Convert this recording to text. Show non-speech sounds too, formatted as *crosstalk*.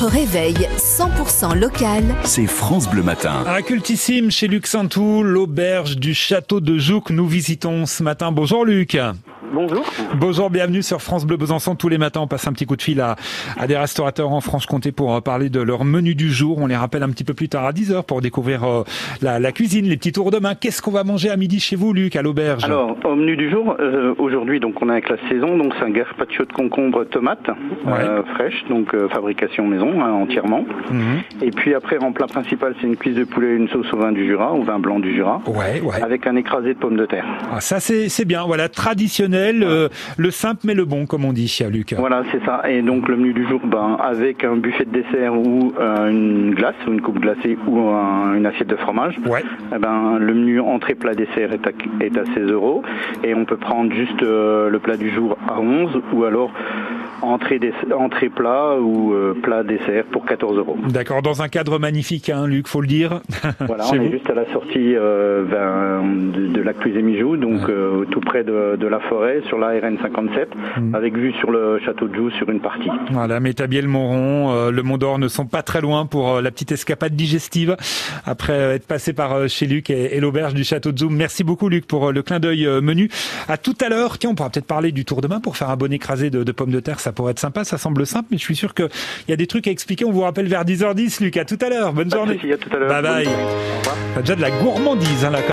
Votre réveil 100% local. C'est France Bleu Matin. Un cultissime chez Luc Saintou, l'auberge du château de Jouques. Nous visitons ce matin. Bonjour Luc. Bonjour. Bonjour, bienvenue sur France Bleu Besançon. Tous les matins, on passe un petit coup de fil à, à des restaurateurs en Franche-Comté pour euh, parler de leur menu du jour. On les rappelle un petit peu plus tard à 10h pour découvrir euh, la, la, cuisine, les petits tours de main. Qu'est-ce qu'on va manger à midi chez vous, Luc, à l'auberge? Alors, au menu du jour, euh, aujourd'hui, donc on est avec la saison, donc c'est un gazpacho de concombre tomate Ouais. euh, fraîche, donc fabrication maison hein, entièrement. Mhm. Et puis après, en plat principal, c'est une cuisse de poulet, et une sauce au vin du Jura, au vin blanc du Jura, Ouais, ouais. avec un écrasé de pommes de terre. Ah, ça, c'est c'est bien. Voilà, traditionnel, euh, le simple mais le bon, comme on dit, Luc. Voilà, c'est ça. Et donc le menu du jour, ben, avec un buffet de dessert ou euh, une glace, ou une coupe glacée ou un- une assiette de fromage. Ouais. Eh ben, le menu entrée plat dessert est à, est à 16 euros et on peut prendre juste euh, le plat du jour à 11 ou alors entrée, entrée plat ou euh, plat dessert pour 14 euros. D'accord, dans un cadre magnifique, hein, Luc, faut le dire. *laughs* Voilà, on est juste à la sortie euh, vers- de, de lac Mijou, donc euh, tout près de, de la forêt, sur la RN 57, Mm. avec vue sur le château de Joux sur une partie. Voilà, Métabiel, Montron, euh, le Mont d'Or ne sont pas très loin pour euh, la petite escapade digestive après euh, être passé par chez Luc et, et l'auberge du château de Zoom. Merci beaucoup Luc pour le clin d'œil menu. À tout à l'heure. Tiens, on pourra peut-être parler du tour de main pour faire un bon écrasé de, de pommes de terre. Ça pourrait être sympa, ça semble simple, mais je suis sûr qu'il y a des trucs à expliquer. On vous rappelle vers 10h10, Luc. À tout à l'heure. Bonne journée. souci, à tout à l'heure. Bye bye. T'as déjà de la gourmandise hein, là.